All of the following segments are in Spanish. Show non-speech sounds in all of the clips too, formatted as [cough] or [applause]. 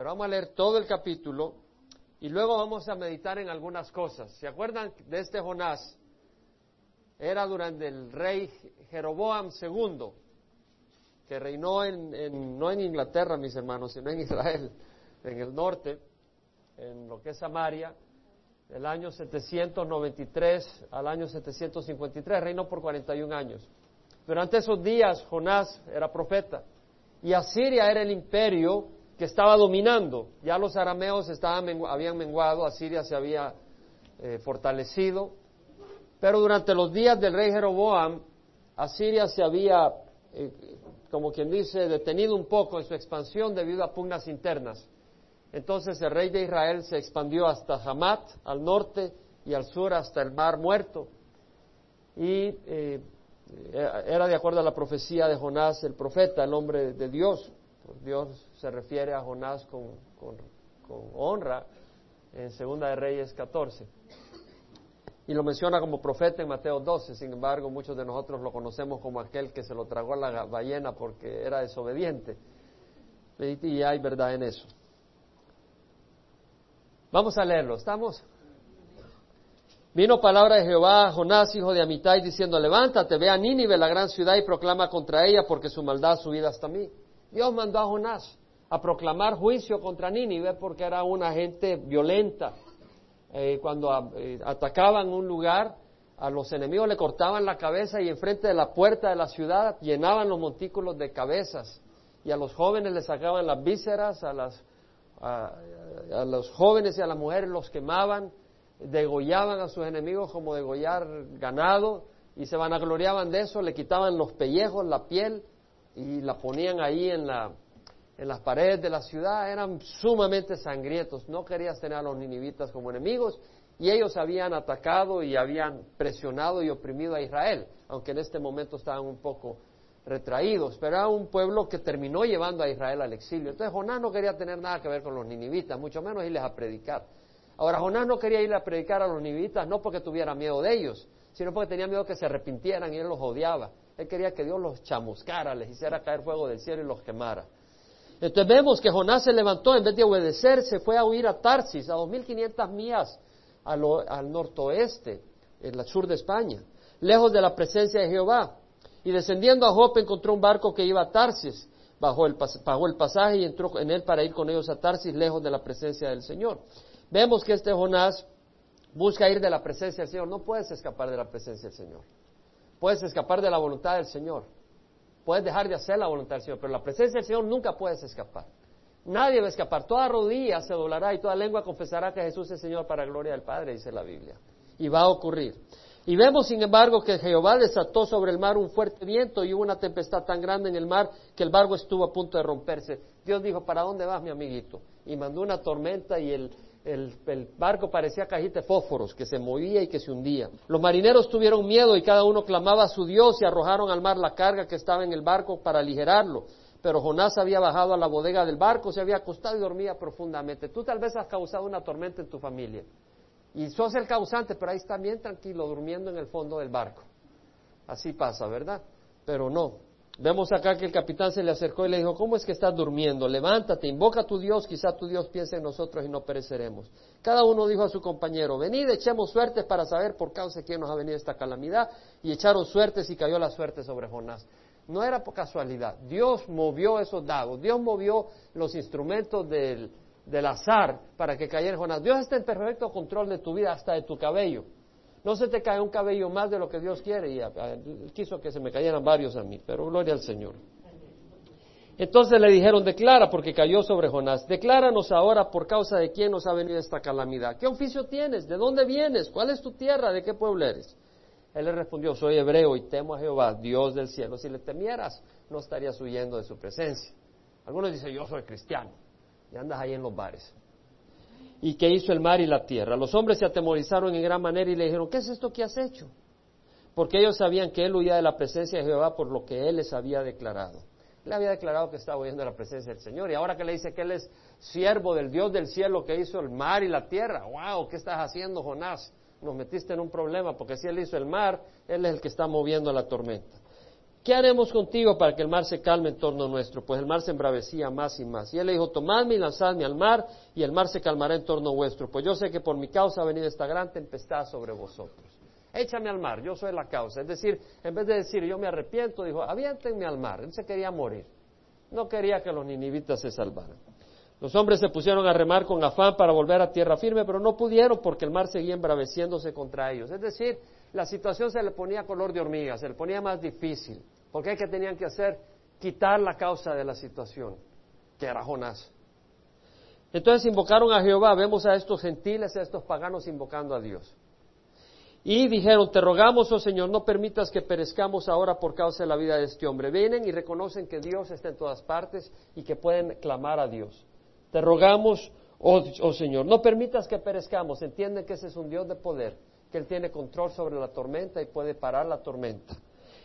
Pero vamos a leer todo el capítulo y luego vamos a meditar en algunas cosas. ¿Se acuerdan de este Jonás? Era durante el rey Jeroboam II, que reinó en, no en Inglaterra, mis hermanos, sino en Israel, en el norte, en lo que es Samaria, del año 793 al año 753, reinó por 41 años. Durante esos días Jonás era profeta y Asiria era el imperio que estaba dominando. Ya los arameos estaban, habían menguado, Asiria se había eh, fortalecido, pero durante los días del rey Jeroboam, Asiria se había, eh, como quien dice, detenido un poco en su expansión debido a pugnas internas. Entonces el rey de Israel se expandió hasta Hamat, al norte, y al sur hasta el mar muerto. Y eh, era de acuerdo a la profecía de Jonás, el profeta, el hombre de Dios. Dios se refiere a Jonás con, honra en Segunda de Reyes 14. Y lo menciona como profeta en Mateo 12, sin embargo muchos de nosotros lo conocemos como aquel que se lo tragó a la ballena porque era desobediente. Y hay verdad en eso. Vamos a leerlo, ¿estamos? Vino palabra de Jehová a Jonás, hijo de Amitai, diciendo, levántate, ve a Nínive, la gran ciudad, y proclama contra ella, porque su maldad ha subido hasta mí. Dios mandó a Jonás a proclamar juicio contra Nínive, porque era una gente violenta. Eh, cuando eh, atacaban un lugar, a los enemigos le cortaban la cabeza y enfrente de la puerta de la ciudad llenaban los montículos de cabezas. Y a los jóvenes les sacaban las vísceras, a las a, los jóvenes y a las mujeres los quemaban, degollaban a sus enemigos como degollar ganado y se vanagloriaban de eso, le quitaban los pellejos, la piel y la ponían ahí en, la, en las paredes de la ciudad, eran sumamente sangrientos, no querías tener a los ninivitas como enemigos y ellos habían atacado y habían presionado y oprimido a Israel, aunque en este momento estaban un poco retraídos, pero era un pueblo que terminó llevando a Israel al exilio. Entonces Jonás no quería tener nada que ver con los ninivitas, mucho menos irles a predicar. Ahora Jonás no quería ir a predicar a los ninivitas no porque tuviera miedo de ellos, sino porque tenía miedo que se arrepintieran y él los odiaba. Él quería que Dios los chamuscara, les hiciera caer fuego del cielo y los quemara. Entonces vemos que Jonás se levantó, en vez de obedecer, se fue a huir a Tarsis, a 2.500 millas al, al nortoeste, en el sur de España, lejos de la presencia de Jehová. Y descendiendo a Jope encontró un barco que iba a Tarsis, bajó el pasaje y entró en él para ir con ellos a Tarsis, lejos de la presencia del Señor. Vemos que este Jonás busca ir de la presencia del Señor. No puedes escapar de la presencia del Señor. Puedes escapar de la voluntad del Señor. Puedes dejar de hacer la voluntad del Señor, pero la presencia del Señor nunca puedes escapar. Nadie va a escapar. Toda rodilla se doblará y toda lengua confesará que Jesús es Señor para gloria del Padre, dice la Biblia. Y va a ocurrir. Y vemos, sin embargo, que Jehová desató sobre el mar un fuerte viento y hubo una tempestad tan grande en el mar que el barco estuvo a punto de romperse. Dios dijo, ¿para dónde vas, mi amiguito? Y mandó una tormenta y el, barco parecía cajita de fósforos que se movía y que se hundía. Los marineros tuvieron miedo y cada uno clamaba a su Dios y arrojaron al mar la carga que estaba en el barco para aligerarlo. Pero Jonás había bajado a la bodega del barco, se había acostado y dormía profundamente. Tú tal vez has causado una tormenta en tu familia. Y sos el causante, pero ahí está bien tranquilo, durmiendo en el fondo del barco. Así pasa, ¿verdad? Pero no. Vemos acá que el capitán se le acercó y le dijo, ¿cómo es que estás durmiendo? Levántate, invoca a tu Dios, quizá tu Dios piense en nosotros y no pereceremos. Cada uno dijo a su compañero, venid, echemos suertes para saber por causa de quién nos ha venido esta calamidad. Y echaron suertes y cayó la suerte sobre Jonás. No era por casualidad, Dios movió esos dados, Dios movió los instrumentos del, del azar para que cayera Jonás. Dios está en perfecto control de tu vida, hasta de tu cabello. No se te cae un cabello más de lo que Dios quiere y quiso que se me cayeran varios a mí, pero gloria al Señor. Entonces le dijeron, declara, porque cayó sobre Jonás, decláranos ahora por causa de quién nos ha venido esta calamidad. ¿Qué oficio tienes? ¿De dónde vienes? ¿Cuál es tu tierra? ¿De qué pueblo eres? Él le respondió, soy hebreo y temo a Jehová, Dios del cielo. Si le temieras, no estarías huyendo de su presencia. Algunos dicen, yo soy cristiano y andas ahí en los bares. ¿Y qué hizo el mar y la tierra? Los hombres se atemorizaron en gran manera y le dijeron, ¿qué es esto que has hecho? Porque ellos sabían que él huía de la presencia de Jehová por lo que él les había declarado. Él había declarado que estaba huyendo de la presencia del Señor y ahora que le dice que él es siervo del Dios del cielo que hizo el mar y la tierra. ¡Wow! ¿Qué estás haciendo, Jonás? Nos metiste en un problema porque si él hizo el mar, él es el que está moviendo la tormenta. ¿Qué haremos contigo para que el mar se calme en torno nuestro? Pues el mar se embravecía más y más. Y él le dijo, tomadme y lanzadme al mar, y el mar se calmará en torno vuestro, pues yo sé que por mi causa ha venido esta gran tempestad sobre vosotros. Échame al mar, yo soy la causa. Es decir, en vez de decir yo me arrepiento, dijo, aviéntenme al mar. Él se quería morir. No quería que los ninivitas se salvaran. Los hombres se pusieron a remar con afán para volver a tierra firme, pero no pudieron porque el mar seguía embraveciéndose contra ellos. Es decir, la situación se le ponía color de hormiga, se le ponía más difícil. Porque que tenían que hacer? Quitar la causa de la situación, que era Jonás. Entonces invocaron a Jehová, vemos a estos gentiles, a estos paganos invocando a Dios. Y dijeron, te rogamos, oh Señor, no permitas que perezcamos ahora por causa de la vida de este hombre. Vienen y reconocen que Dios está en todas partes y que pueden clamar a Dios. Te rogamos, oh, oh, Señor, no permitas que perezcamos. Entienden que ese es un Dios de poder, que Él tiene control sobre la tormenta y puede parar la tormenta.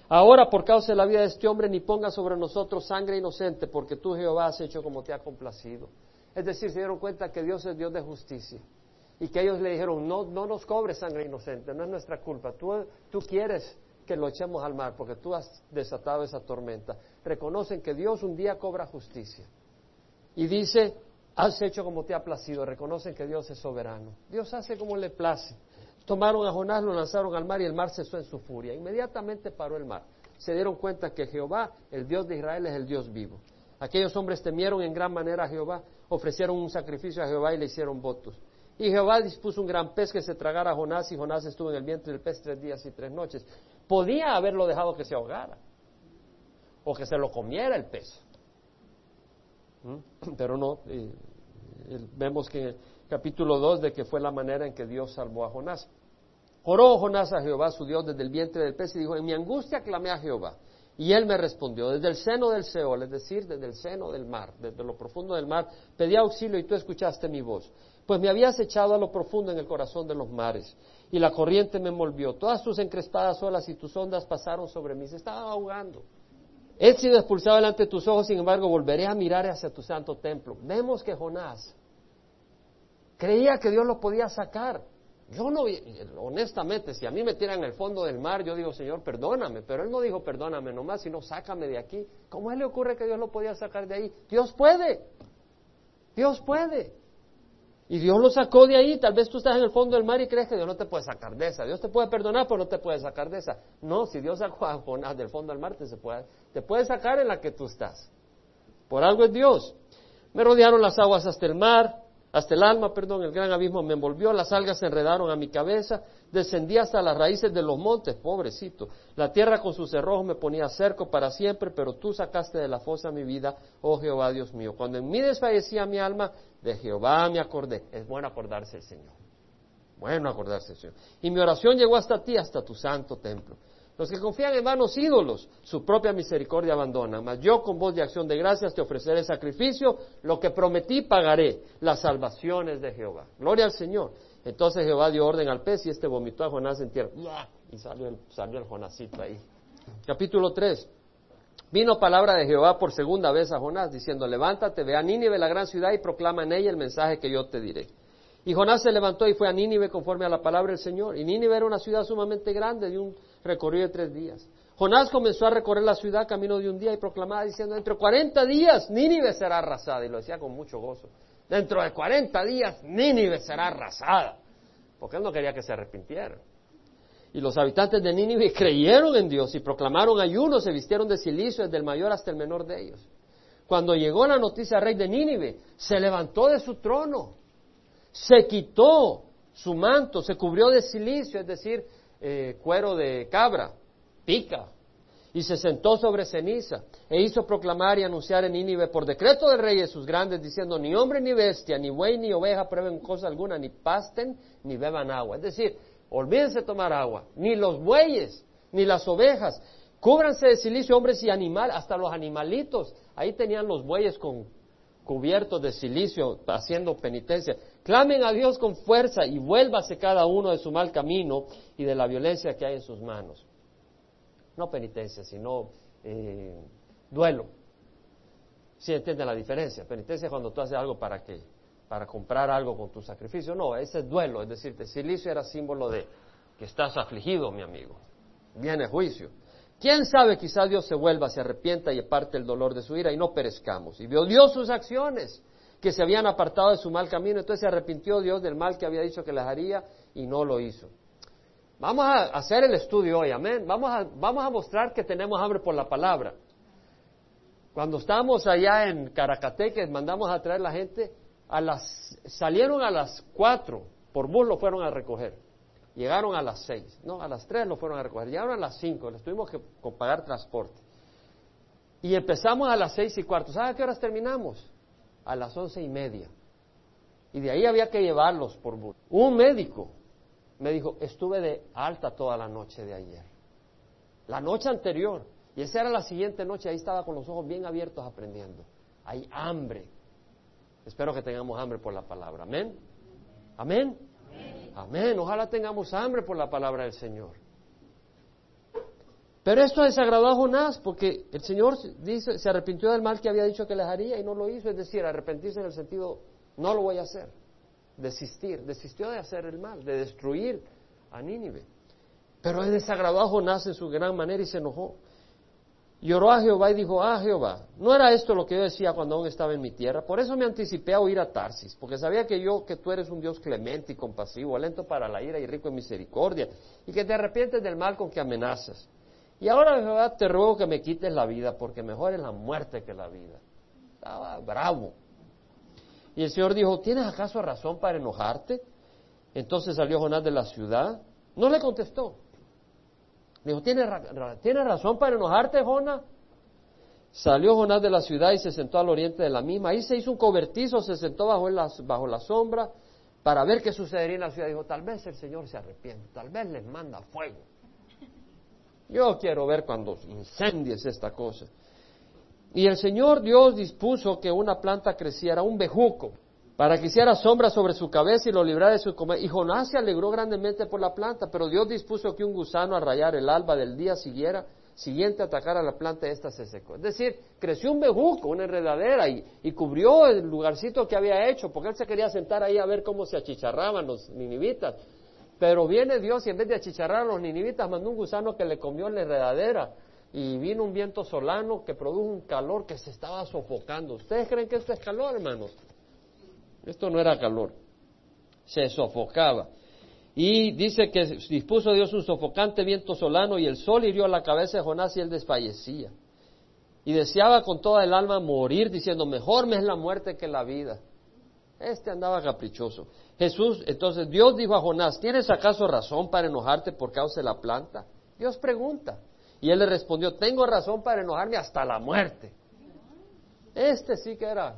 Ahora, por causa de la vida de este hombre, ni ponga sobre nosotros sangre inocente, porque tú, Jehová, has hecho como te ha complacido. Es decir, se dieron cuenta que Dios es Dios de justicia y que ellos le dijeron, no, no nos cobres sangre inocente, no es nuestra culpa, tú, tú quieres que lo echemos al mar porque tú has desatado esa tormenta. Reconocen que Dios un día cobra justicia. Y dice, has hecho como te ha placido, reconocen que Dios es soberano. Dios hace como le place. Tomaron a Jonás, lo lanzaron al mar y el mar cesó en su furia. Inmediatamente paró el mar. Se dieron cuenta que Jehová, el Dios de Israel, es el Dios vivo. Aquellos hombres temieron en gran manera a Jehová, ofrecieron un sacrificio a Jehová y le hicieron votos. Y Jehová dispuso un gran pez que se tragara a Jonás y Jonás estuvo en el vientre del pez tres días y tres noches. Podía haberlo dejado que se ahogara o que se lo comiera el pez. ¿Mm? [clears throat] Pero no, vemos que capítulo 2 de que fue la manera en que Dios salvó a Jonás. Oró Jonás a Jehová, su Dios, desde el vientre del pez y dijo, en mi angustia clamé a Jehová. Y él me respondió, desde el seno del Seol, es decir, desde el seno del mar, desde lo profundo del mar, pedí auxilio y tú escuchaste mi voz pues me habías echado a lo profundo en el corazón de los mares, y la corriente me envolvió. Todas tus encrespadas olas y tus ondas pasaron sobre mí, se estaba ahogando. He sido expulsado delante de tus ojos, sin embargo, volveré a mirar hacia tu santo templo. Vemos que Jonás creía que Dios lo podía sacar. Yo no, honestamente, si a mí me tiran el fondo del mar, yo digo, Señor, perdóname, pero Él no dijo perdóname nomás, sino sácame de aquí. ¿Cómo Él le ocurre que Dios lo podía sacar de ahí? Dios puede, Dios puede. Y Dios lo sacó de ahí. Tal vez tú estás en el fondo del mar y crees que Dios no te puede sacar de esa. Dios te puede perdonar, pero no te puede sacar de esa. No, si Dios sacó a Jonás del fondo del mar, te, puede, te puede sacar en la que tú estás. Por algo es Dios. Me rodearon las aguas hasta el mar, hasta el alma, perdón, el gran abismo me envolvió, las algas se enredaron a mi cabeza, descendí hasta las raíces de los montes, pobrecito. La tierra con sus cerrojos me ponía cerco para siempre, pero tú sacaste de la fosa mi vida, oh Jehová Dios mío. Cuando en mí desfallecía mi alma, de Jehová me acordé. Es bueno acordarse del Señor. Bueno acordarse del Señor. Y mi oración llegó hasta ti, hasta tu santo templo. Los que confían en vanos ídolos, su propia misericordia abandonan. Mas yo con voz de acción de gracias te ofreceré sacrificio, lo que prometí pagaré, las salvaciones de Jehová. Gloria al Señor. Entonces Jehová dio orden al pez y este vomitó a Jonás en tierra. Y salió el, salió el Jonásito ahí. Capítulo 3. Vino palabra de Jehová por segunda vez a Jonás, diciendo, levántate, ve a Nínive, la gran ciudad, y proclama en ella el mensaje que yo te diré. Y Jonás se levantó y fue a Nínive conforme a la palabra del Señor. Y Nínive era una ciudad sumamente grande, de un recorrido de tres días. Jonás comenzó a recorrer la ciudad camino de un día y proclamaba diciendo, dentro de cuarenta días Nínive será arrasada. Y lo decía con mucho gozo. Dentro de cuarenta días Nínive será arrasada. Porque él no quería que se arrepintieran. Y los habitantes de Nínive creyeron en Dios y proclamaron ayuno, se vistieron de silicio desde el mayor hasta el menor de ellos. Cuando llegó la noticia al rey de Nínive, se levantó de su trono, se quitó su manto, se cubrió de silicio, es decir, eh, cuero de cabra, pica, y se sentó sobre ceniza, e hizo proclamar y anunciar en Nínive por decreto del rey y sus grandes, diciendo, ni hombre ni bestia, ni buey ni oveja prueben cosa alguna, ni pasten, ni beban agua. Es decir, Olvídense tomar agua, ni los bueyes, ni las ovejas. Cúbranse de silicio hombres y animales, hasta los animalitos. Ahí tenían los bueyes con cubiertos de silicio haciendo penitencia. Clamen a Dios con fuerza y vuélvase cada uno de su mal camino y de la violencia que hay en sus manos. No penitencia, sino eh, duelo. ¿Sí entienden la diferencia? Penitencia es cuando tú haces algo para que para comprar algo con tu sacrificio. No, ese es duelo, es decir, el silicio era símbolo de que estás afligido, mi amigo. Viene juicio. ¿Quién sabe? Quizá Dios se vuelva, se arrepienta y parte el dolor de su ira y no perezcamos. Y vio Dios sus acciones, que se habían apartado de su mal camino. Entonces se arrepintió Dios del mal que había dicho que les haría y no lo hizo. Vamos a hacer el estudio hoy, amén. Vamos a, vamos a mostrar que tenemos hambre por la palabra. Cuando estábamos allá en Caracateque, mandamos a traer la gente, a las, salieron a las cuatro, por bus lo fueron a recoger. Llegaron a las seis, no, a las tres lo fueron a recoger. Llegaron a las cinco, les tuvimos que pagar transporte. Y empezamos a las seis y cuarto. ¿Sabe a qué horas terminamos? A las once y media. Y de ahí había que llevarlos por bus. Un médico me dijo, estuve de alta toda la noche de ayer. La noche anterior. Y esa era la siguiente noche, ahí estaba con los ojos bien abiertos aprendiendo. Hay hambre. Espero que tengamos hambre por la palabra. Amén. Amén. Amén. Ojalá tengamos hambre por la palabra del Señor. Pero esto desagradó a Jonás porque el Señor dice, se arrepintió del mal que había dicho que les haría y no lo hizo. Es decir, arrepentirse en el sentido, no lo voy a hacer. Desistir. Desistió de hacer el mal, de destruir a Nínive. Pero él desagradó a Jonás en su gran manera y se enojó. Y oró a Jehová y dijo, ah Jehová, no era esto lo que yo decía cuando aún estaba en mi tierra, por eso me anticipé a oír a Tarsis, porque sabía que yo, que tú eres un Dios clemente y compasivo, lento para la ira y rico en misericordia, y que te arrepientes del mal con que amenazas. Y ahora Jehová te ruego que me quites la vida, porque mejor es la muerte que la vida. Estaba bravo. Y el Señor dijo, ¿tienes acaso razón para enojarte? Entonces salió Jonás de la ciudad. No le contestó. Dijo, ¿tienes, razón para enojarte, Jonás? Salió Jonás de la ciudad y se sentó al oriente de la misma. Ahí se hizo un cobertizo, se sentó bajo, bajo la sombra para ver qué sucedería en la ciudad. Dijo, tal vez el Señor se arrepiente, tal vez les manda fuego. Yo quiero ver cuando incendies esta cosa. Y el Señor Dios dispuso que una planta creciera, un bejuco, para que hiciera sombra sobre su cabeza y lo librara de su comer. Y Jonás se alegró grandemente por la planta, pero Dios dispuso que un gusano a rayar el alba del día siguiera, siguiente atacara la planta, esta se secó. Es decir, creció un bejuco, una enredadera, y, y, cubrió el lugarcito que había hecho, porque él se quería sentar ahí a ver cómo se achicharraban los ninivitas. Pero viene Dios y en vez de achicharrar a los ninivitas, mandó un gusano que le comió la enredadera. Y vino un viento solano que produjo un calor que se estaba sofocando. ¿Ustedes creen que esto es calor, hermanos? Esto no era calor, se sofocaba. Y dice que dispuso Dios un sofocante viento solano y el sol hirió la cabeza de Jonás y él desfallecía. Y deseaba con toda el alma morir, diciendo, mejor me es la muerte que la vida. Este andaba caprichoso. Jesús, entonces Dios dijo a Jonás, ¿tienes acaso razón para enojarte por causa de la planta? Dios pregunta. Y él le respondió, tengo razón para enojarme hasta la muerte. Este sí que era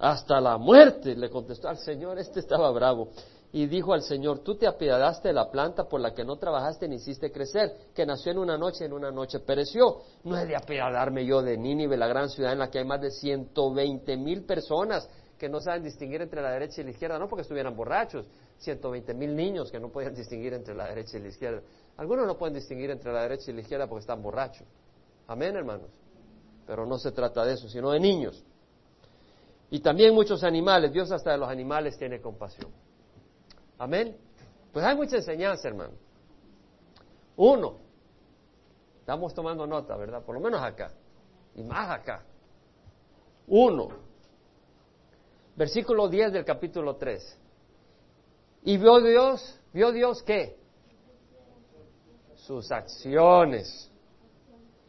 hasta la muerte, le contestó al Señor, este estaba bravo. Y dijo al Señor, tú te apiadaste de la planta por la que no trabajaste ni hiciste crecer, que nació en una noche en una noche pereció. No he de apiadarme yo de Nínive, la gran ciudad en la que hay más de ciento veinte mil personas que no saben distinguir entre la derecha y la izquierda, no porque estuvieran borrachos, ciento veinte mil niños que no podían distinguir entre la derecha y la izquierda. Algunos no pueden distinguir entre la derecha y la izquierda porque están borrachos. Amén, hermanos. Pero no se trata de eso, sino de niños. Y también muchos animales. Dios hasta de los animales tiene compasión. Amén. Pues hay mucha enseñanza, hermano. Uno, estamos tomando nota, ¿verdad? Por lo menos acá. Y más acá. Uno. Versículo 10 del capítulo 3. Y vio Dios, vio Dios qué? Sus acciones.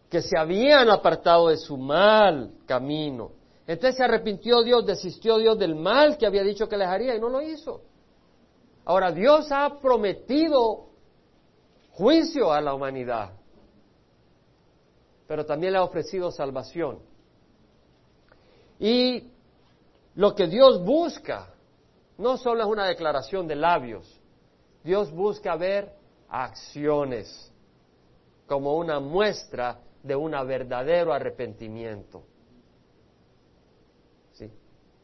Que se habían apartado de su mal camino entonces se arrepintió Dios, desistió Dios del mal que había dicho que les haría y no lo hizo. Ahora, Dios ha prometido juicio a la humanidad, pero también le ha ofrecido salvación. Y lo que Dios busca no solo es una declaración de labios, Dios busca ver acciones como una muestra de un verdadero arrepentimiento.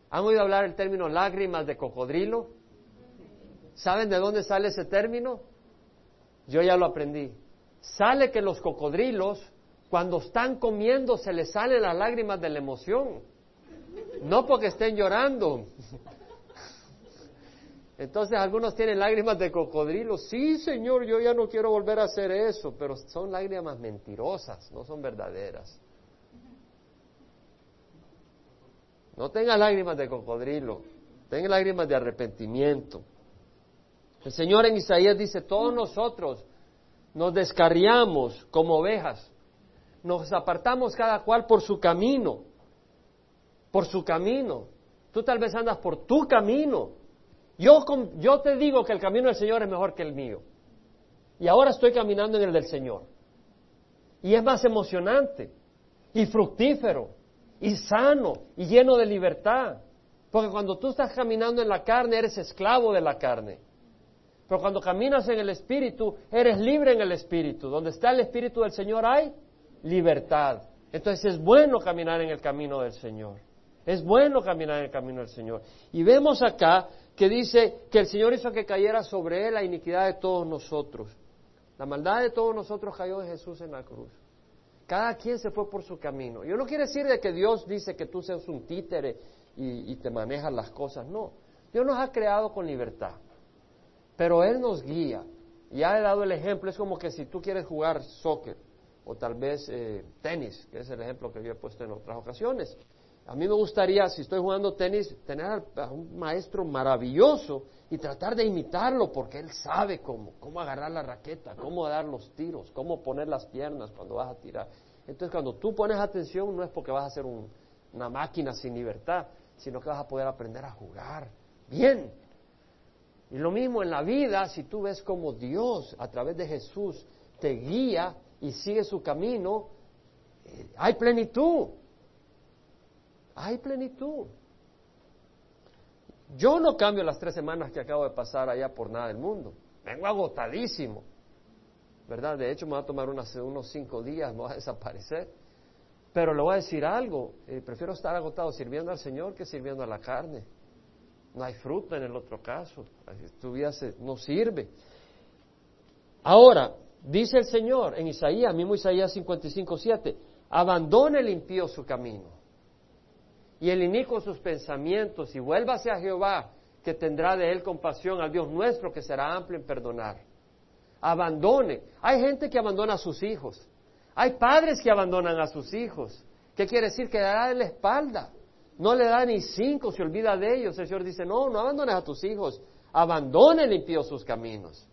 ¿Han oído hablar el término lágrimas de cocodrilo? ¿Saben de dónde sale ese término? Yo ya lo aprendí. Sale que los cocodrilos, cuando están comiendo, se les salen las lágrimas de la emoción. No porque estén llorando. Entonces algunos tienen lágrimas de cocodrilo. Sí, Señor, yo ya no quiero volver a hacer eso, pero son lágrimas mentirosas, no son verdaderas. No tenga lágrimas de cocodrilo, tenga lágrimas de arrepentimiento. El Señor en Isaías dice, todos nosotros nos descarriamos como ovejas, nos apartamos cada cual por su camino, por su camino. Tú tal vez andas por tu camino. Yo, yo te digo que el camino del Señor es mejor que el mío. Y ahora estoy caminando en el del Señor. Y es más emocionante y fructífero y sano y lleno de libertad. Porque cuando tú estás caminando en la carne, eres esclavo de la carne. Pero cuando caminas en el Espíritu, eres libre en el Espíritu. Donde está el Espíritu del Señor hay libertad. Entonces es bueno caminar en el camino del Señor. Es bueno caminar en el camino del Señor. Y vemos acá que dice que el Señor hizo que cayera sobre él la iniquidad de todos nosotros. La maldad de todos nosotros cayó de Jesús en la cruz. Cada quien se fue por su camino. Yo no quiero decir de que Dios dice que tú seas un títere y, te manejas las cosas. No. Dios nos ha creado con libertad. Pero Él nos guía. Ya he dado el ejemplo. Es como que si tú quieres jugar soccer o tal vez eh, tenis, que es el ejemplo que yo he puesto en otras ocasiones. A mí me gustaría, si estoy jugando tenis, tener a un maestro maravilloso y tratar de imitarlo porque él sabe cómo, cómo agarrar la raqueta, cómo dar los tiros, cómo poner las piernas cuando vas a tirar. Entonces cuando tú pones atención no es porque vas a ser una máquina sin libertad, sino que vas a poder aprender a jugar bien. Y lo mismo en la vida, si tú ves cómo Dios a través de Jesús te guía y sigue su camino, eh, hay plenitud. Hay plenitud. Yo no cambio las tres semanas que acabo de pasar allá por nada del mundo. Vengo agotadísimo. ¿Verdad? De hecho, me va a tomar unos cinco días, me va a desaparecer. Pero le voy a decir algo. Eh, prefiero estar agotado sirviendo al Señor que sirviendo a la carne. No hay fruto en el otro caso. Tu no sirve. Ahora, dice el Señor en Isaías, mismo Isaías 55, 7, abandone el impío su camino y el inico sus pensamientos y vuélvase a Jehová, que tendrá de él compasión, al Dios nuestro, que será amplio en perdonar. Abandone. Hay gente que abandona a sus hijos. Hay padres que abandonan a sus hijos. ¿Qué quiere decir? Que le da de la espalda. No le da ni cinco, se olvida de ellos. El Señor dice, no, no abandones a tus hijos. Abandone el sus caminos.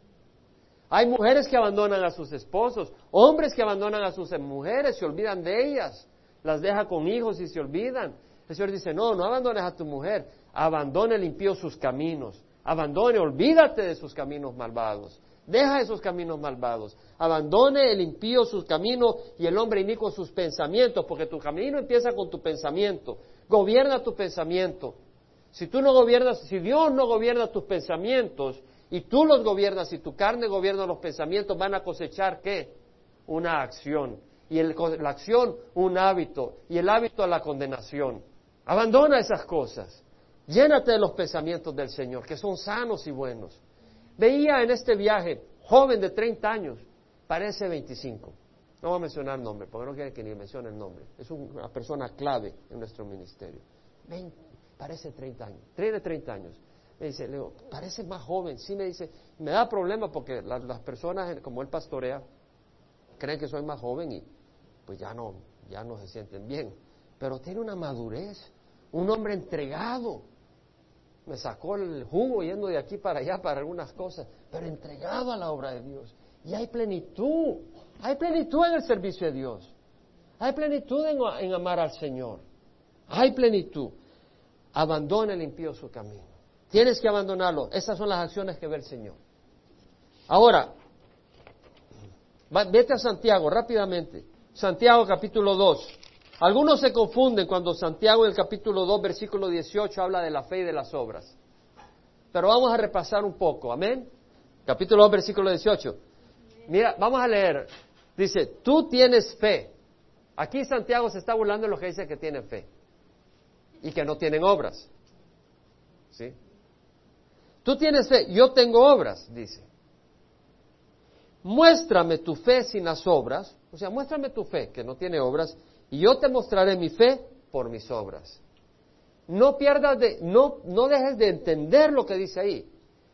Hay mujeres que abandonan a sus esposos, hombres que abandonan a sus mujeres, se olvidan de ellas, las deja con hijos y se olvidan. El Señor dice, no, no abandones a tu mujer, abandone el impío sus caminos, abandone, olvídate de sus caminos malvados, deja esos caminos malvados, abandone el impío sus caminos y el hombre inicuo sus pensamientos, porque tu camino empieza con tu pensamiento, gobierna tu pensamiento. Si tú no gobiernas, si Dios no gobierna tus pensamientos y tú los gobiernas y tu carne gobierna los pensamientos, van a cosechar qué? Una acción. Y la acción, un hábito. Y el hábito, la condenación. Abandona esas cosas. Llénate de los pensamientos del Señor, que son sanos y buenos. Veía en este viaje, joven de 30 años, parece 25. No voy a mencionar el nombre, porque no quiere que ni mencione el nombre. Es una persona clave en nuestro ministerio. parece 30 años, tiene 30 años. Me dice, Leo, parece más joven. Sí, me dice, me da problema porque las personas, como él pastorea, creen que soy más joven y pues ya no, ya no se sienten bien pero tiene una madurez, un hombre entregado. Me sacó el jugo yendo de aquí para allá para algunas cosas, pero entregado a la obra de Dios. Y hay plenitud, hay plenitud en el servicio de Dios. Hay plenitud en, amar al Señor. Hay plenitud. Abandona el impío su camino. Tienes que abandonarlo. Esas son las acciones que ve el Señor. Ahora, vete a Santiago rápidamente. Santiago capítulo 2. Algunos se confunden cuando Santiago en el capítulo 2, versículo 18 habla de la fe y de las obras. Pero vamos a repasar un poco, amén. Capítulo 2, versículo 18. Mira, vamos a leer. Dice, tú tienes fe. Aquí Santiago se está burlando de los que dicen que tienen fe y que no tienen obras. ¿Sí? Tú tienes fe, yo tengo obras, dice. Muéstrame tu fe sin las obras, o sea, muéstrame tu fe que no tiene obras y yo te mostraré mi fe por mis obras. No pierdas de, no, no dejes de entender lo que dice ahí.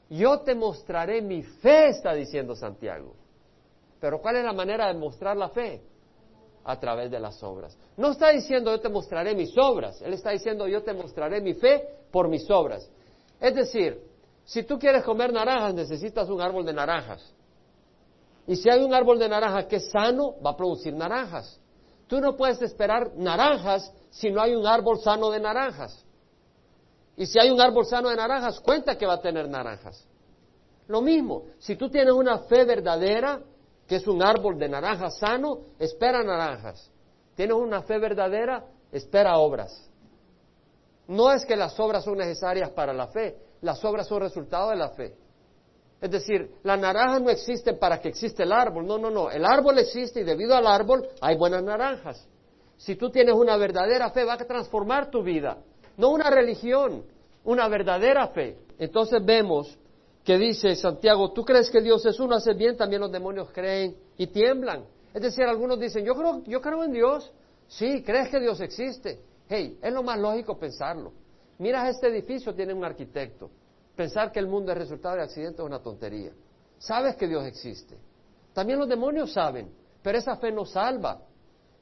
Yo te mostraré mi fe, está diciendo Santiago. Pero ¿cuál es la manera de mostrar la fe? A través de las obras. No está diciendo yo te mostraré mis obras, él está diciendo yo te mostraré mi fe por mis obras. Es decir, si tú quieres comer naranjas, necesitas un árbol de naranjas. Y si hay un árbol de naranjas que es sano, va a producir naranjas. Tú no puedes esperar naranjas si no hay un árbol sano de naranjas. Y si hay un árbol sano de naranjas, cuenta que va a tener naranjas. Lo mismo, si tú tienes una fe verdadera, que es un árbol de naranjas sano, espera naranjas. Tienes una fe verdadera, espera obras. No es que las obras son necesarias para la fe, las obras son resultado de la fe. Es decir, las naranjas no existen para que exista el árbol, no, no, no, el árbol existe y debido al árbol hay buenas naranjas. Si tú tienes una verdadera fe, va a transformar tu vida, no una religión, una verdadera fe. Entonces vemos que dice Santiago, tú crees que Dios es uno, hace bien, también los demonios creen y tiemblan. Es decir, algunos dicen, yo creo, yo creo en Dios. Sí, crees que Dios existe. Hey, es lo más lógico pensarlo. Miras este edificio, tiene un arquitecto. Pensar que el mundo es resultado de accidentes es una tontería. Sabes que Dios existe. También los demonios saben, pero esa fe no salva.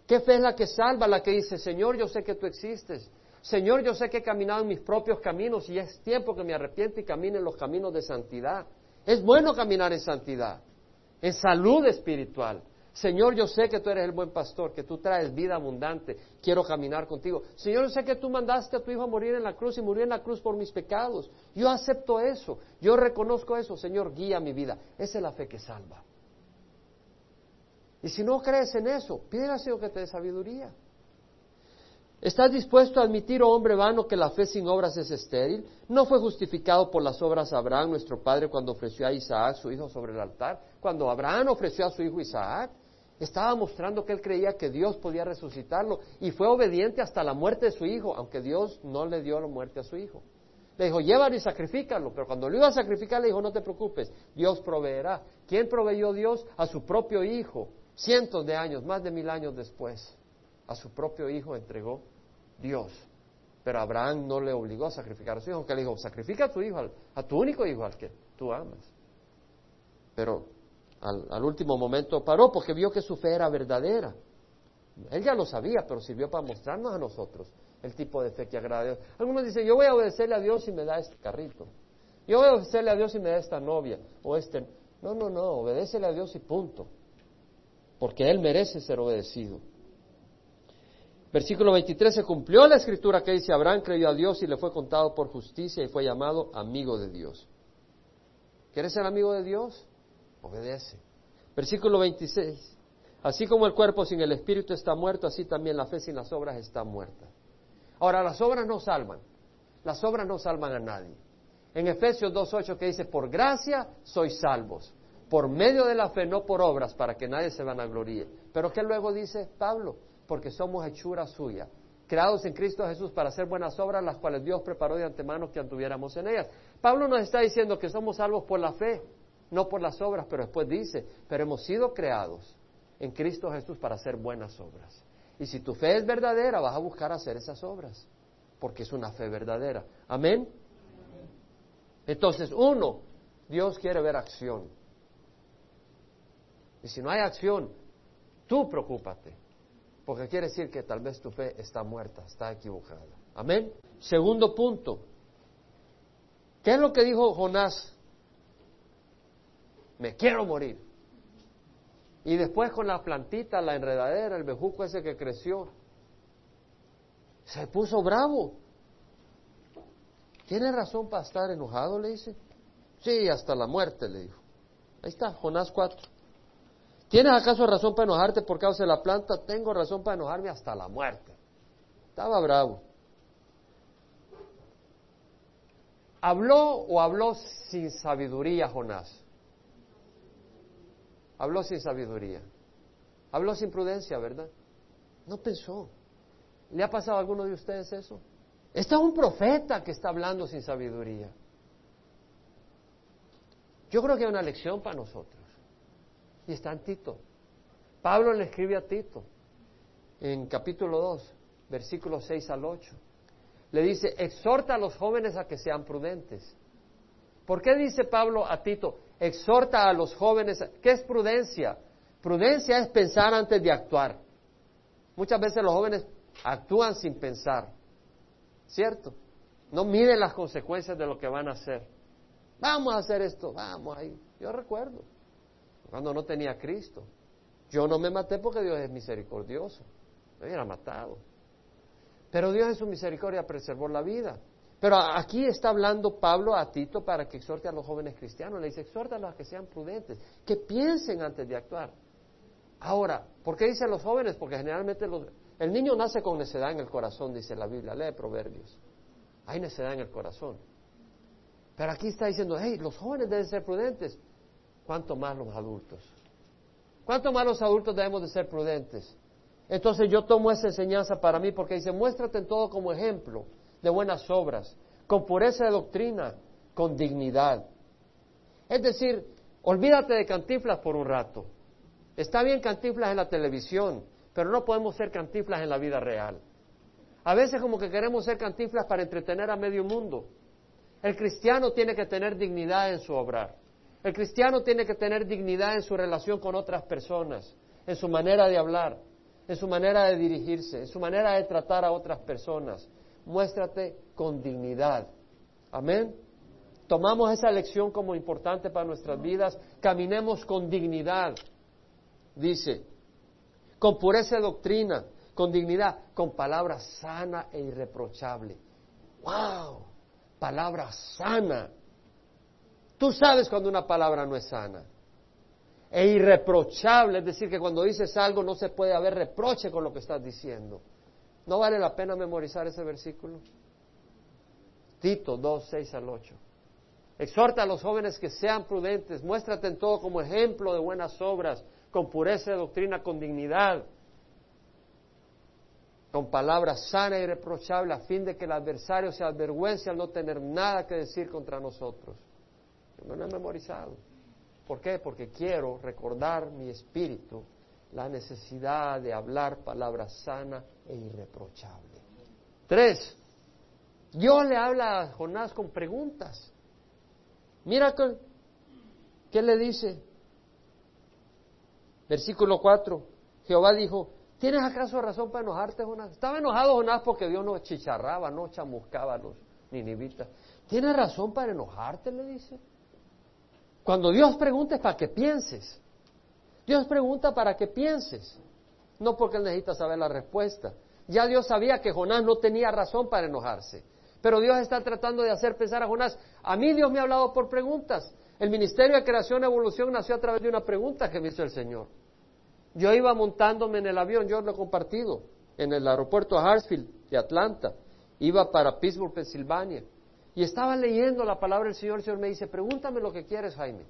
¿Qué fe es la que salva? La que dice, Señor, yo sé que tú existes. Señor, yo sé que he caminado en mis propios caminos y es tiempo que me arrepiente y camine en los caminos de santidad. Es bueno caminar en santidad, en salud espiritual. Señor, yo sé que tú eres el buen pastor, que tú traes vida abundante, quiero caminar contigo. Señor, yo sé que tú mandaste a tu hijo a morir en la cruz y murió en la cruz por mis pecados. Yo acepto eso, yo reconozco eso. Señor, guía mi vida. Esa es la fe que salva. Y si no crees en eso, pídele al Señor que te dé sabiduría. ¿Estás dispuesto a admitir, oh hombre vano, que la fe sin obras es estéril? ¿No fue justificado por las obras Abraham, nuestro padre, cuando ofreció a Isaac, su hijo, sobre el altar? Cuando Abraham ofreció a su hijo Isaac, estaba mostrando que él creía que Dios podía resucitarlo y fue obediente hasta la muerte de su hijo, aunque Dios no le dio la muerte a su hijo. Le dijo, llévalo y sacrifícalo, pero cuando lo iba a sacrificar le dijo, no te preocupes, Dios proveerá. ¿Quién proveyó Dios? A su propio hijo, cientos de años, más de mil años después a su propio hijo entregó Dios. Pero Abraham no le obligó a sacrificar a su hijo, aunque le dijo, sacrifica a tu hijo, a tu único hijo al que tú amas. Pero al, último momento paró porque vio que su fe era verdadera. Él ya lo sabía, pero sirvió para mostrarnos a nosotros el tipo de fe que agrada a Dios. Algunos dicen, yo voy a obedecerle a Dios y me da este carrito. Yo voy a obedecerle a Dios y me da esta novia o este. No, no, no, obedécele a Dios y punto. Porque Él merece ser obedecido. Versículo 23, se cumplió la escritura que dice, Abraham creyó a Dios y le fue contado por justicia y fue llamado amigo de Dios. ¿Quieres ser amigo de Dios? Obedece. Versículo 26, así como el cuerpo sin el espíritu está muerto, así también la fe sin las obras está muerta. Ahora, las obras no salvan, las obras no salvan a nadie. En Efesios 2.8 que dice, por gracia sois salvos, por medio de la fe, no por obras, para que nadie se vanagloríe. Pero ¿qué luego dice Pablo? porque somos hechura suya, creados en Cristo Jesús para hacer buenas obras, las cuales Dios preparó de antemano que anduviéramos en ellas. Pablo nos está diciendo que somos salvos por la fe, no por las obras, pero después dice, pero hemos sido creados en Cristo Jesús para hacer buenas obras. Y si tu fe es verdadera, vas a buscar hacer esas obras, porque es una fe verdadera. Amén. Entonces, uno, Dios quiere ver acción. Y si no hay acción, tú preocúpate porque quiere decir que tal vez tu fe está muerta, está equivocada. Amén. Segundo punto. ¿Qué es lo que dijo Jonás? Me quiero morir. Y después con la plantita, la enredadera, el bejuco ese que creció, se puso bravo. ¿Tiene razón para estar enojado? Le dice. Sí, hasta la muerte, le dijo. Ahí está, Jonás 4. ¿Tienes acaso razón para enojarte por causa de la planta? Tengo razón para enojarme hasta la muerte. Estaba bravo. ¿Habló o habló sin sabiduría Jonás? Habló sin sabiduría. Habló sin prudencia, ¿verdad? No pensó. ¿Le ha pasado a alguno de ustedes eso? Este es un profeta que está hablando sin sabiduría. Yo creo que hay una lección para nosotros. Y está en Tito. Pablo le escribe a Tito en capítulo 2, versículos 6 al 8. Le dice, exhorta a los jóvenes a que sean prudentes. ¿Por qué dice Pablo a Tito, exhorta a los jóvenes? ¿Qué es prudencia? Prudencia es pensar antes de actuar. Muchas veces los jóvenes actúan sin pensar, ¿cierto? No miden las consecuencias de lo que van a hacer. Vamos a hacer esto, vamos ahí. Yo recuerdo, cuando no tenía Cristo, yo no me maté porque Dios es misericordioso, me hubiera matado. Pero Dios en su misericordia preservó la vida. Pero aquí está hablando Pablo a Tito para que exhorte a los jóvenes cristianos. Le dice, exhórtalos a que sean prudentes, que piensen antes de actuar. Ahora, ¿por qué dice los jóvenes? Porque generalmente el niño nace con necedad en el corazón, dice la Biblia, lee Proverbios. Hay necedad en el corazón. Pero aquí está diciendo, hey, los jóvenes deben ser prudentes. ¿Cuánto más los adultos? ¿Cuánto más los adultos debemos de ser prudentes? Entonces yo tomo esa enseñanza para mí porque dice, muéstrate en todo como ejemplo de buenas obras, con pureza de doctrina, con dignidad. Es decir, olvídate de cantiflas por un rato. Está bien cantiflas en la televisión, pero no podemos ser cantiflas en la vida real. A veces como que queremos ser cantiflas para entretener a medio mundo. El cristiano tiene que tener dignidad en su obrar. El cristiano tiene que tener dignidad en su relación con otras personas, en su manera de hablar, en su manera de dirigirse, en su manera de tratar a otras personas. Muéstrate con dignidad. Amén. Tomamos esa lección como importante para nuestras vidas. Caminemos con dignidad dice, con pureza de doctrina, con dignidad, con palabra sana e irreprochable. ¡Wow! Palabra sana. Tú sabes cuando una palabra no es sana. E irreprochable, es decir, que cuando dices algo no se puede haber reproche con lo que estás diciendo. ¿No vale la pena memorizar ese versículo? Tito 2, 6 al 8. Exhorta a los jóvenes que sean prudentes, muéstrate en todo como ejemplo de buenas obras, con pureza de doctrina, con dignidad, con palabras sanas y reprochables, a fin de que el adversario se avergüence al no tener nada que decir contra nosotros. No lo he memorizado. ¿Por qué? Porque quiero recordar mi espíritu la necesidad de hablar palabras sanas e irreprochables. Tres, Dios le habla a Jonás con preguntas. Mira qué le dice. Versículo 4. Jehová dijo, ¿tienes acaso razón para enojarte, Jonás? Estaba enojado Jonás porque Dios no chicharraba, no chamuscaba a los ninivitas. ¿Tienes razón para enojarte? Le dice. Cuando Dios pregunta es para que pienses. Dios pregunta para que pienses. No porque él necesita saber la respuesta. Ya Dios sabía que Jonás no tenía razón para enojarse. Pero Dios está tratando de hacer pensar a Jonás. A mí Dios me ha hablado por preguntas. El Ministerio de Creación y Evolución nació a través de una pregunta que me hizo el Señor. Yo iba montándome en el avión, yo lo he compartido, en el aeropuerto de Hartsfield de Atlanta. Iba para Pittsburgh, Pensilvania. Y estaba leyendo la palabra del Señor. El Señor me dice, pregúntame lo que quieres, Jaime.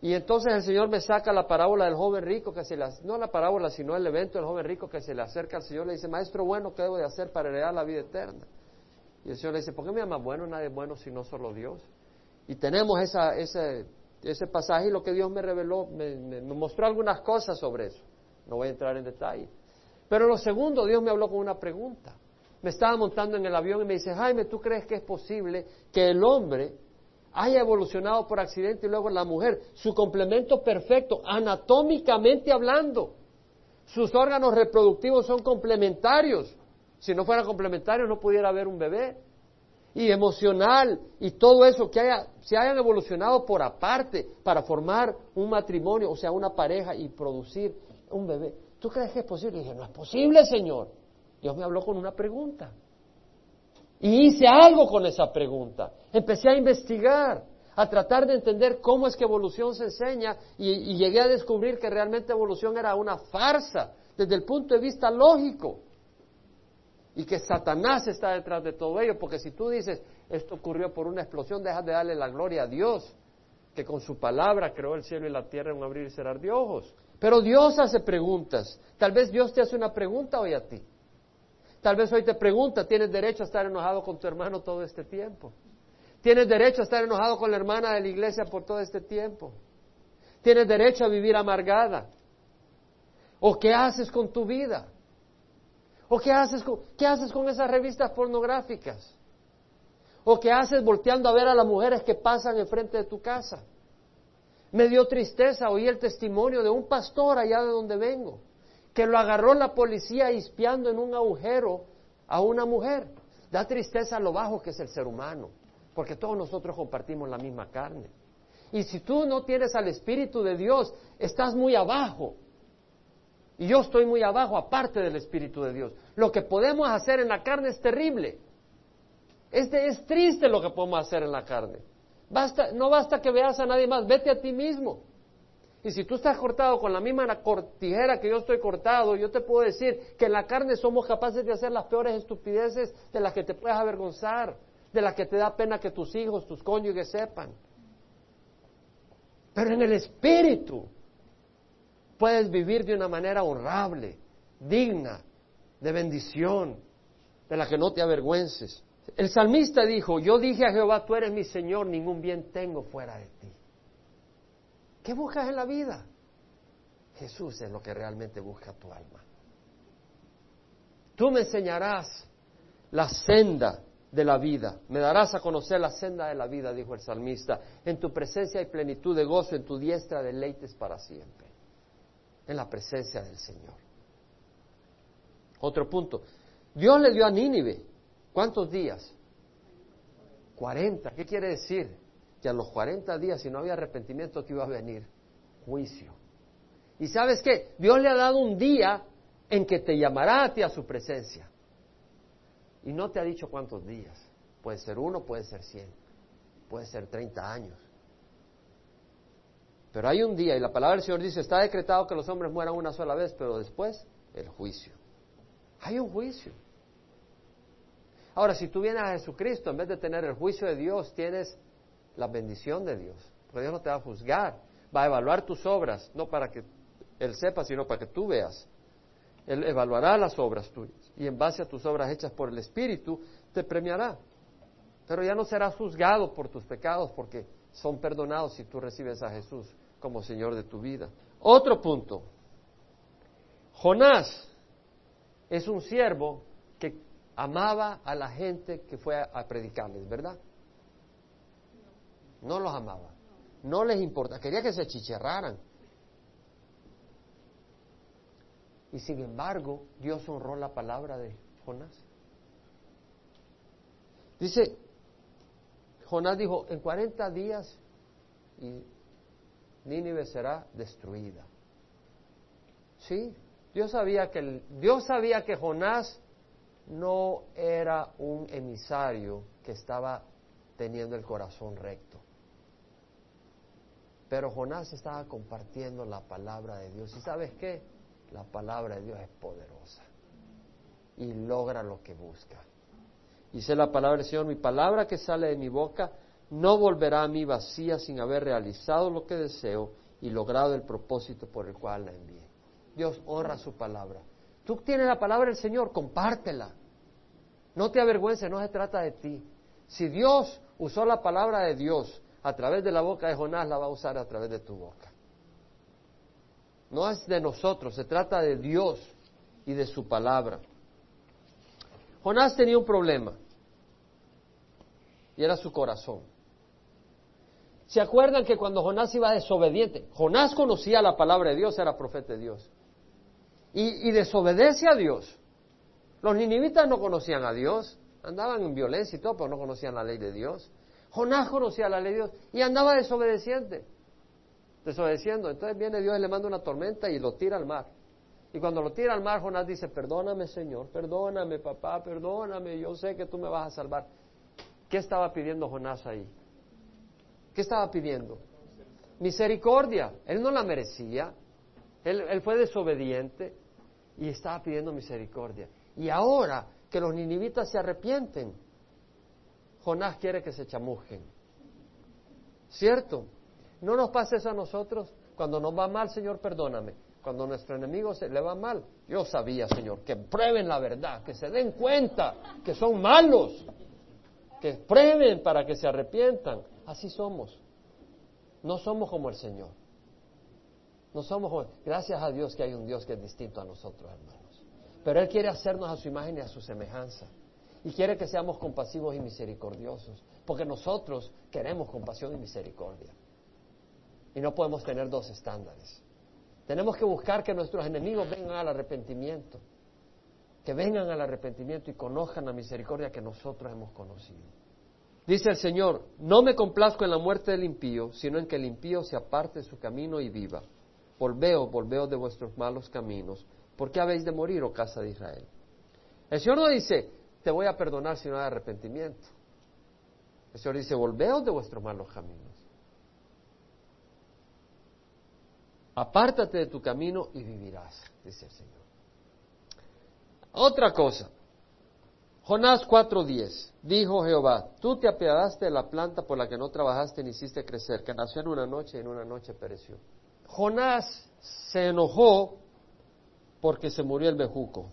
Y entonces el Señor me saca la parábola del joven rico, que se le, no la parábola, sino el evento del joven rico que se le acerca al Señor. Le dice, maestro bueno, ¿qué debo de hacer para heredar la vida eterna? Y el Señor le dice, ¿por qué me llama bueno? Nadie es bueno sino solo Dios. Y tenemos esa, ese, ese pasaje y lo que Dios me reveló, me, mostró algunas cosas sobre eso. No voy a entrar en detalle. Pero lo segundo, Dios me habló con una pregunta. Me estaba montando en el avión y me dice, Jaime, ¿tú crees que es posible que el hombre haya evolucionado por accidente y luego la mujer, su complemento perfecto, anatómicamente hablando? Sus órganos reproductivos son complementarios. Si no fueran complementarios no pudiera haber un bebé y emocional y todo eso que haya, se hayan evolucionado por aparte para formar un matrimonio, o sea, una pareja y producir un bebé. ¿Tú crees que es posible? Y dije, no es posible, Señor. Dios me habló con una pregunta. Y hice algo con esa pregunta. Empecé a investigar, a tratar de entender cómo es que evolución se enseña y, llegué a descubrir que realmente evolución era una farsa desde el punto de vista lógico y que Satanás está detrás de todo ello, porque si tú dices, esto ocurrió por una explosión, dejas de darle la gloria a Dios, que con su palabra creó el cielo y la tierra en un abrir y cerrar de ojos. Pero Dios hace preguntas. Tal vez Dios te hace una pregunta hoy a ti. Tal vez hoy te pregunta, ¿tienes derecho a estar enojado con tu hermano todo este tiempo? ¿Tienes derecho a estar enojado con la hermana de la iglesia por todo este tiempo? ¿Tienes derecho a vivir amargada? ¿O qué haces con tu vida? ¿O qué haces con, qué haces con esas revistas pornográficas? ¿O qué haces volteando a ver a las mujeres que pasan enfrente de tu casa? Me dio tristeza oí el testimonio de un pastor allá de donde vengo, que lo agarró la policía espiando en un agujero a una mujer. Da tristeza lo bajo que es el ser humano, porque todos nosotros compartimos la misma carne. Y si tú no tienes al Espíritu de Dios, estás muy abajo. Y yo estoy muy abajo, aparte del Espíritu de Dios. Lo que podemos hacer en la carne es terrible. Es, es triste lo que podemos hacer en la carne. Basta, no basta que veas a nadie más, vete a ti mismo. Y si tú estás cortado con la misma tijera que yo estoy cortado, yo te puedo decir que en la carne somos capaces de hacer las peores estupideces de las que te puedes avergonzar, de las que te da pena que tus hijos, tus cónyuges sepan. Pero en el espíritu puedes vivir de una manera honrable, digna, de bendición, de la que no te avergüences. El salmista dijo, yo dije a Jehová, tú eres mi Señor, ningún bien tengo fuera de ti. ¿Qué buscas en la vida? Jesús es lo que realmente busca tu alma. Tú me enseñarás la senda de la vida. Me darás a conocer la senda de la vida, dijo el salmista. En tu presencia hay plenitud de gozo, en tu diestra deleites para siempre. En la presencia del Señor. Otro punto. Dios le dio a Nínive. ¿Cuántos días? 40. ¿Qué quiere decir? Que a los 40 días, si no había arrepentimiento, que iba a venir juicio. ¿Y sabes qué? Dios le ha dado un día en que te llamará a ti a su presencia. Y no te ha dicho cuántos días. Puede ser uno, puede ser cien, puede ser treinta años. Pero hay un día, y la palabra del Señor dice, está decretado que los hombres mueran una sola vez, pero después el juicio. Hay un juicio. Ahora, si tú vienes a Jesucristo, en vez de tener el juicio de Dios, tienes la bendición de Dios. Porque Dios no te va a juzgar, va a evaluar tus obras, no para que Él sepa, sino para que tú veas. Él evaluará las obras tuyas y en base a tus obras hechas por el Espíritu te premiará. Pero ya no serás juzgado por tus pecados porque son perdonados si tú recibes a Jesús como Señor de tu vida. Otro punto. Jonás es un siervo que amaba a la gente que fue a, predicarles, ¿verdad? No los amaba. No les importa. Quería que se chicharraran. Y sin embargo, Dios honró la palabra de Jonás. Dice, Jonás dijo, en 40 días y Nínive será destruida. Sí, Dios sabía que Dios sabía que Jonás no era un emisario que estaba teniendo el corazón recto. Pero Jonás estaba compartiendo la palabra de Dios. ¿Y sabes qué? La palabra de Dios es poderosa y logra lo que busca. Dice la palabra del Señor, mi palabra que sale de mi boca no volverá a mí vacía sin haber realizado lo que deseo y logrado el propósito por el cual la envié. Dios honra su palabra. Tú tienes la palabra del Señor, compártela. No te avergüences, no se trata de ti. Si Dios usó la palabra de Dios a través de la boca de Jonás, la va a usar a través de tu boca. No es de nosotros, se trata de Dios y de su palabra. Jonás tenía un problema y era su corazón. ¿Se acuerdan que cuando Jonás iba desobediente, Jonás conocía la palabra de Dios, era profeta de Dios, y, y desobedece a Dios? Los ninivitas no conocían a Dios, andaban en violencia y todo, pero no conocían la ley de Dios. Jonás conocía la ley de Dios y andaba desobedeciente desobedeciendo. Entonces viene Dios y le manda una tormenta y lo tira al mar. Y cuando lo tira al mar, Jonás dice, perdóname Señor, perdóname papá, perdóname, yo sé que tú me vas a salvar. ¿Qué estaba pidiendo Jonás ahí? ¿Qué estaba pidiendo? Misericordia. Él no la merecía. Él, él fue desobediente y estaba pidiendo misericordia. Y ahora que los ninivitas se arrepienten, Jonás quiere que se chamujen. ¿Cierto? No nos pasa eso a nosotros. Cuando nos va mal, Señor, perdóname. Cuando a nuestro enemigo se le va mal, yo sabía, Señor, que prueben la verdad, que se den cuenta que son malos, que prueben para que se arrepientan. Así somos. No somos como el Señor. No somos Gracias a Dios que hay un Dios que es distinto a nosotros, hermanos. Pero Él quiere hacernos a su imagen y a su semejanza. Y quiere que seamos compasivos y misericordiosos, porque nosotros queremos compasión y misericordia. Y no podemos tener dos estándares. Tenemos que buscar que nuestros enemigos vengan al arrepentimiento, que vengan al arrepentimiento y conozcan la misericordia que nosotros hemos conocido. Dice el Señor, no me complazco en la muerte del impío, sino en que el impío se aparte de su camino y viva. Volveos, volveos de vuestros malos caminos. ¿Por qué habéis de morir, oh casa de Israel? El Señor no dice, te voy a perdonar si no hay arrepentimiento. El Señor dice, volveos de vuestros malos caminos. Apártate de tu camino y vivirás, dice el Señor. Otra cosa. Jonás 4:10. Dijo Jehová, tú te apiadaste de la planta por la que no trabajaste ni hiciste crecer, que nació en una noche y en una noche pereció. Jonás se enojó porque se murió el bejuco.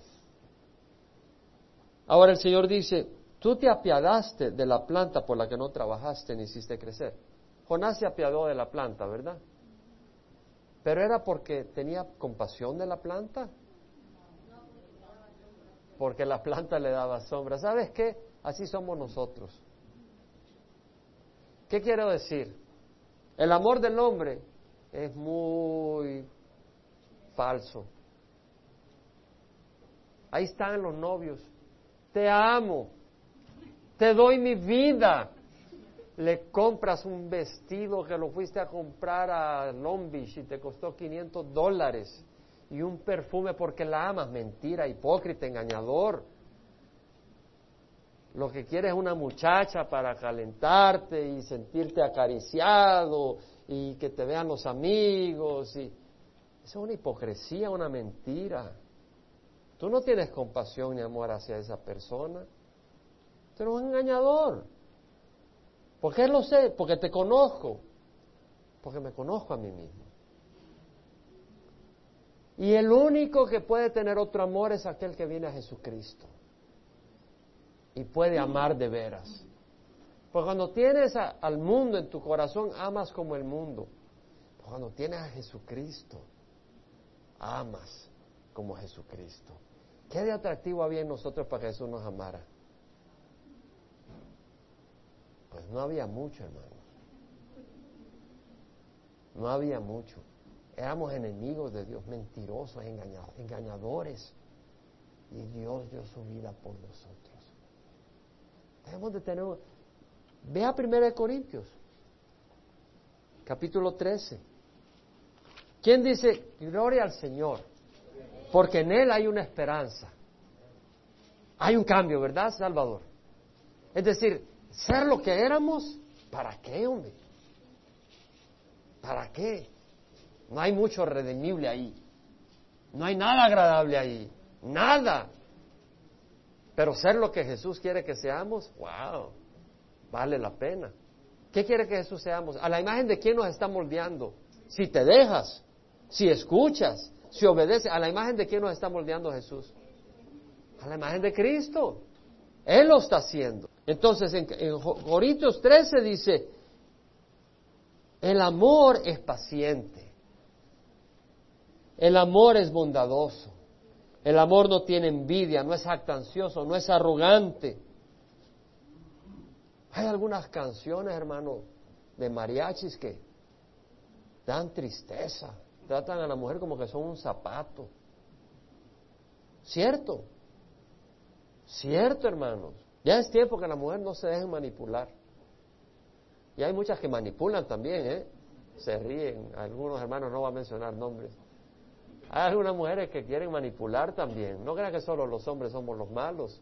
Ahora el Señor dice, tú te apiadaste de la planta por la que no trabajaste ni hiciste crecer. Jonás se apiadó de la planta, ¿verdad? Pero era porque tenía compasión de la planta. Porque la planta le daba sombra. ¿Sabes qué? Así somos nosotros. ¿Qué quiero decir? El amor del hombre es muy falso. Ahí están los novios. Te amo. Te doy mi vida. Le compras un vestido que lo fuiste a comprar a Long Beach y te costó 500 dólares. Y un perfume porque la amas. Mentira, hipócrita, engañador. Lo que quieres es una muchacha para calentarte y sentirte acariciado y que te vean los amigos. Y... Eso es una hipocresía, una mentira. Tú no tienes compasión ni amor hacia esa persona. Tú eres un engañador. ¿Por qué lo sé? Porque te conozco. Porque me conozco a mí mismo. Y el único que puede tener otro amor es aquel que viene a Jesucristo. Y puede amar de veras. Porque cuando tienes al mundo en tu corazón, amas como el mundo. Pero cuando tienes a Jesucristo, amas como Jesucristo. ¿Qué de atractivo había en nosotros para que Jesús nos amara? Pues no había mucho, hermanos. No había mucho. Éramos enemigos de Dios, mentirosos, engañadores. Y Dios dio su vida por nosotros. Tenemos de tener Ve a 1 Corintios, capítulo 13. ¿Quién dice, gloria al Señor? Porque en Él hay una esperanza. Hay un cambio, ¿verdad, Salvador? Es decir, ser lo que éramos, ¿para qué, hombre? ¿Para qué? No hay mucho redimible ahí. No hay nada agradable ahí. Nada. Pero ser lo que Jesús quiere que seamos, wow vale la pena. ¿Qué quiere que Jesús seamos? ¿A la imagen de quién nos está moldeando? Si te dejas, si escuchas, si obedeces, ¿a la imagen de quién nos está moldeando Jesús? A la imagen de Cristo. Él lo está haciendo. Entonces, en, en Corintios 13 dice, el amor es paciente. El amor es bondadoso. El amor no tiene envidia, no es jactancioso, no es arrogante. Hay algunas canciones, hermano, de mariachis que dan tristeza, tratan a la mujer como que son un zapato. ¿Cierto? Cierto, hermanos. Ya es tiempo que la mujer no se deje manipular. Y hay muchas que manipulan también, ¿eh? Se ríen. Algunos hermanos no van a mencionar nombres. Hay algunas mujeres que quieren manipular también. No crean que solo los hombres somos los malos.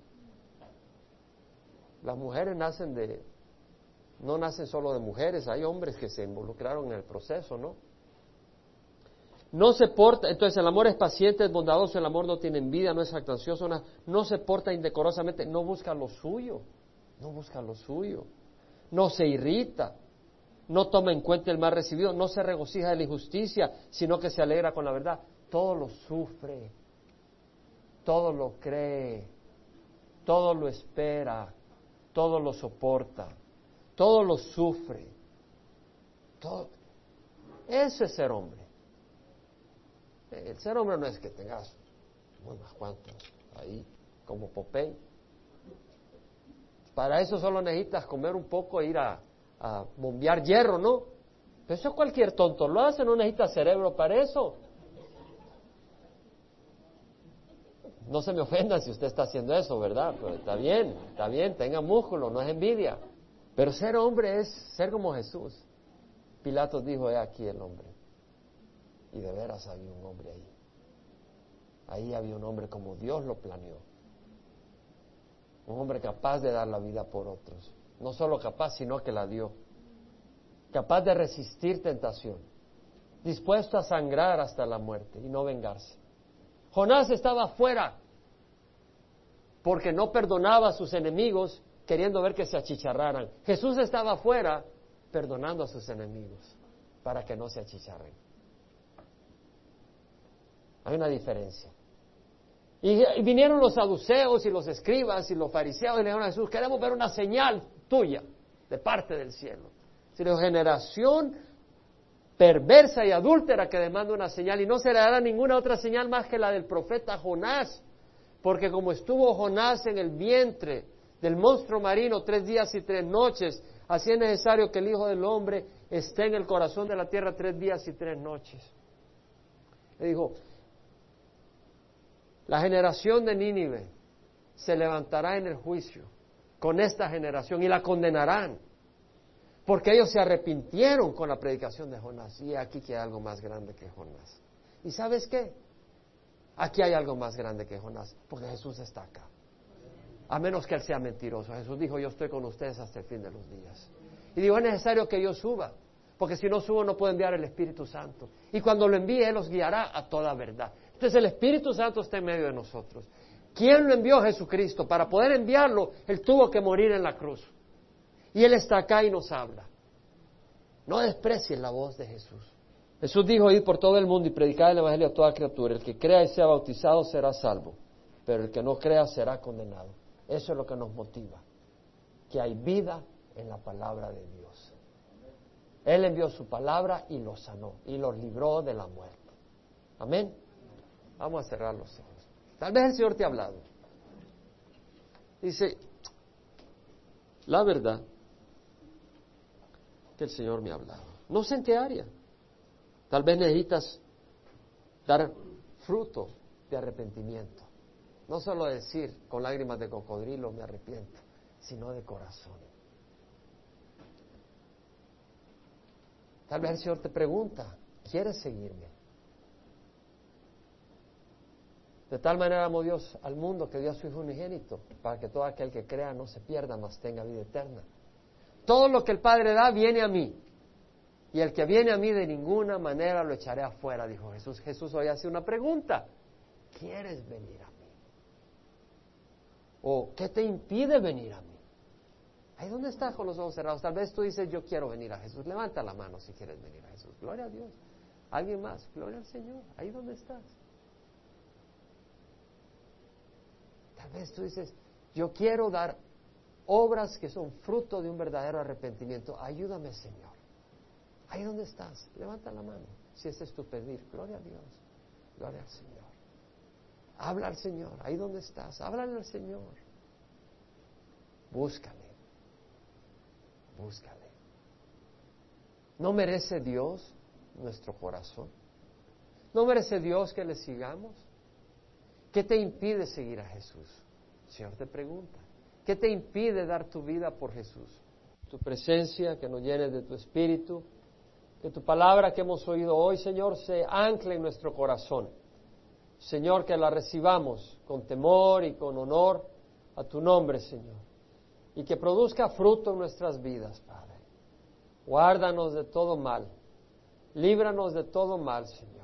Las mujeres nacen de, no nacen solo de mujeres, hay hombres que se involucraron en el proceso, ¿no? No se porta, entonces el amor es paciente, es bondadoso, el amor no tiene envidia, no es jactancioso, no, no se porta indecorosamente, no busca lo suyo, no busca lo suyo, no se irrita, no toma en cuenta el mal recibido, no se regocija de la injusticia, sino que se alegra con la verdad, todo lo sufre, todo lo cree, todo lo espera, todo lo soporta, todo lo sufre. Todo. Eso es ser hombre. El ser hombre no es que tengas unos cuantos ahí, como Popey. Para eso solo necesitas comer un poco e ir a, a bombear hierro, ¿no? Pero eso cualquier tonto lo hace, no necesita cerebro para eso. No se me ofenda si usted está haciendo eso, ¿verdad? Pero está bien, está bien, tenga músculo, no es envidia. Pero ser hombre es ser como Jesús. Pilatos dijo, he aquí el hombre. Y de veras había un hombre ahí. Ahí había un hombre como Dios lo planeó. Un hombre capaz de dar la vida por otros. No solo capaz, sino que la dio. Capaz de resistir tentación. Dispuesto a sangrar hasta la muerte y no vengarse. Jonás estaba fuera porque no perdonaba a sus enemigos queriendo ver que se achicharraran. Jesús estaba fuera perdonando a sus enemigos para que no se achicharren. Hay una diferencia. Y, vinieron los saduceos y los escribas y los fariseos y le dijeron a Jesús, queremos ver una señal tuya de parte del cielo. Si generación perversa y adúltera que demanda una señal y no se le dará ninguna otra señal más que la del profeta Jonás, porque como estuvo Jonás en el vientre del monstruo marino tres días y tres noches, así es necesario que el Hijo del Hombre esté en el corazón de la tierra tres días y tres noches. Le dijo, la generación de Nínive se levantará en el juicio con esta generación y la condenarán porque ellos se arrepintieron con la predicación de Jonás. Y aquí que hay algo más grande que Jonás. ¿Y sabes qué? Aquí hay algo más grande que Jonás, porque Jesús está acá. A menos que Él sea mentiroso. Jesús dijo, yo estoy con ustedes hasta el fin de los días. Y dijo, es necesario que yo suba, porque si no subo no puedo enviar el Espíritu Santo. Y cuando lo envíe, Él los guiará a toda verdad. Entonces el Espíritu Santo está en medio de nosotros. ¿Quién lo envió? Jesucristo. Para poder enviarlo, Él tuvo que morir en la cruz. Y Él está acá y nos habla. No desprecien la voz de Jesús. Jesús dijo, ir por todo el mundo y predicar el Evangelio a toda criatura. El que crea y sea bautizado será salvo, pero el que no crea será condenado. Eso es lo que nos motiva, que hay vida en la palabra de Dios. Él envió su palabra y lo sanó y los libró de la muerte. Amén. Vamos a cerrar los ojos. Tal vez el Señor te ha hablado. Dice, la verdad que el Señor me ha hablado. No sé en qué área. Tal vez necesitas dar fruto de arrepentimiento. No solo decir con lágrimas de cocodrilo me arrepiento, sino de corazón. Tal vez el Señor te pregunta, ¿quieres seguirme? De tal manera amó Dios al mundo que dio a su Hijo unigénito, para que todo aquel que crea no se pierda, mas tenga vida eterna. Todo lo que el Padre da viene a mí. Y el que viene a mí de ninguna manera lo echaré afuera, dijo Jesús. Jesús hoy hace una pregunta. ¿Quieres venir a mí? ¿O qué te impide venir a mí? Ahí dónde estás con los ojos cerrados. Tal vez tú dices, yo quiero venir a Jesús. Levanta la mano si quieres venir a Jesús. Gloria a Dios. ¿Alguien más? Gloria al Señor. Ahí dónde estás. Tal vez tú dices, yo quiero dar obras que son fruto de un verdadero arrepentimiento. Ayúdame, Señor. Ahí donde estás, levanta la mano. Si ese es tu pedir, gloria a Dios, gloria al Señor. Habla al Señor, ahí donde estás, háblale al Señor. Búscale, búscale. ¿No merece Dios nuestro corazón? ¿No merece Dios que le sigamos? ¿Qué te impide seguir a Jesús? Señor te pregunta. ¿Qué te impide dar tu vida por Jesús? Tu presencia, que nos llene de tu espíritu, que tu palabra que hemos oído hoy, Señor, se ancle en nuestro corazón. Señor, que la recibamos con temor y con honor a tu nombre, Señor. Y que produzca fruto en nuestras vidas, Padre. Guárdanos de todo mal. Líbranos de todo mal, Señor.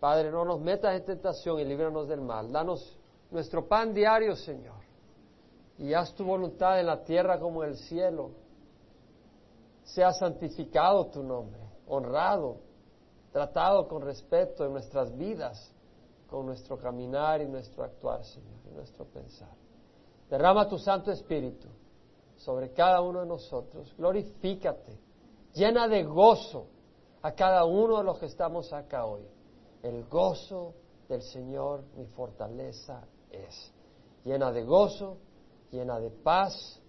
Padre, no nos metas en tentación y líbranos del mal. Danos nuestro pan diario, Señor y haz tu voluntad en la tierra como en el cielo. Sea santificado tu nombre, honrado, tratado con respeto en nuestras vidas, con nuestro caminar y nuestro actuar, Señor, y nuestro pensar. Derrama tu Santo Espíritu sobre cada uno de nosotros. Glorifícate. Llena de gozo a cada uno de los que estamos acá hoy. El gozo del Señor mi fortaleza es. Llena de gozo llena de paz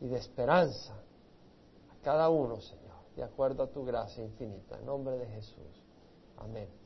y de esperanza a cada uno, Señor, de acuerdo a tu gracia infinita. En nombre de Jesús. Amén.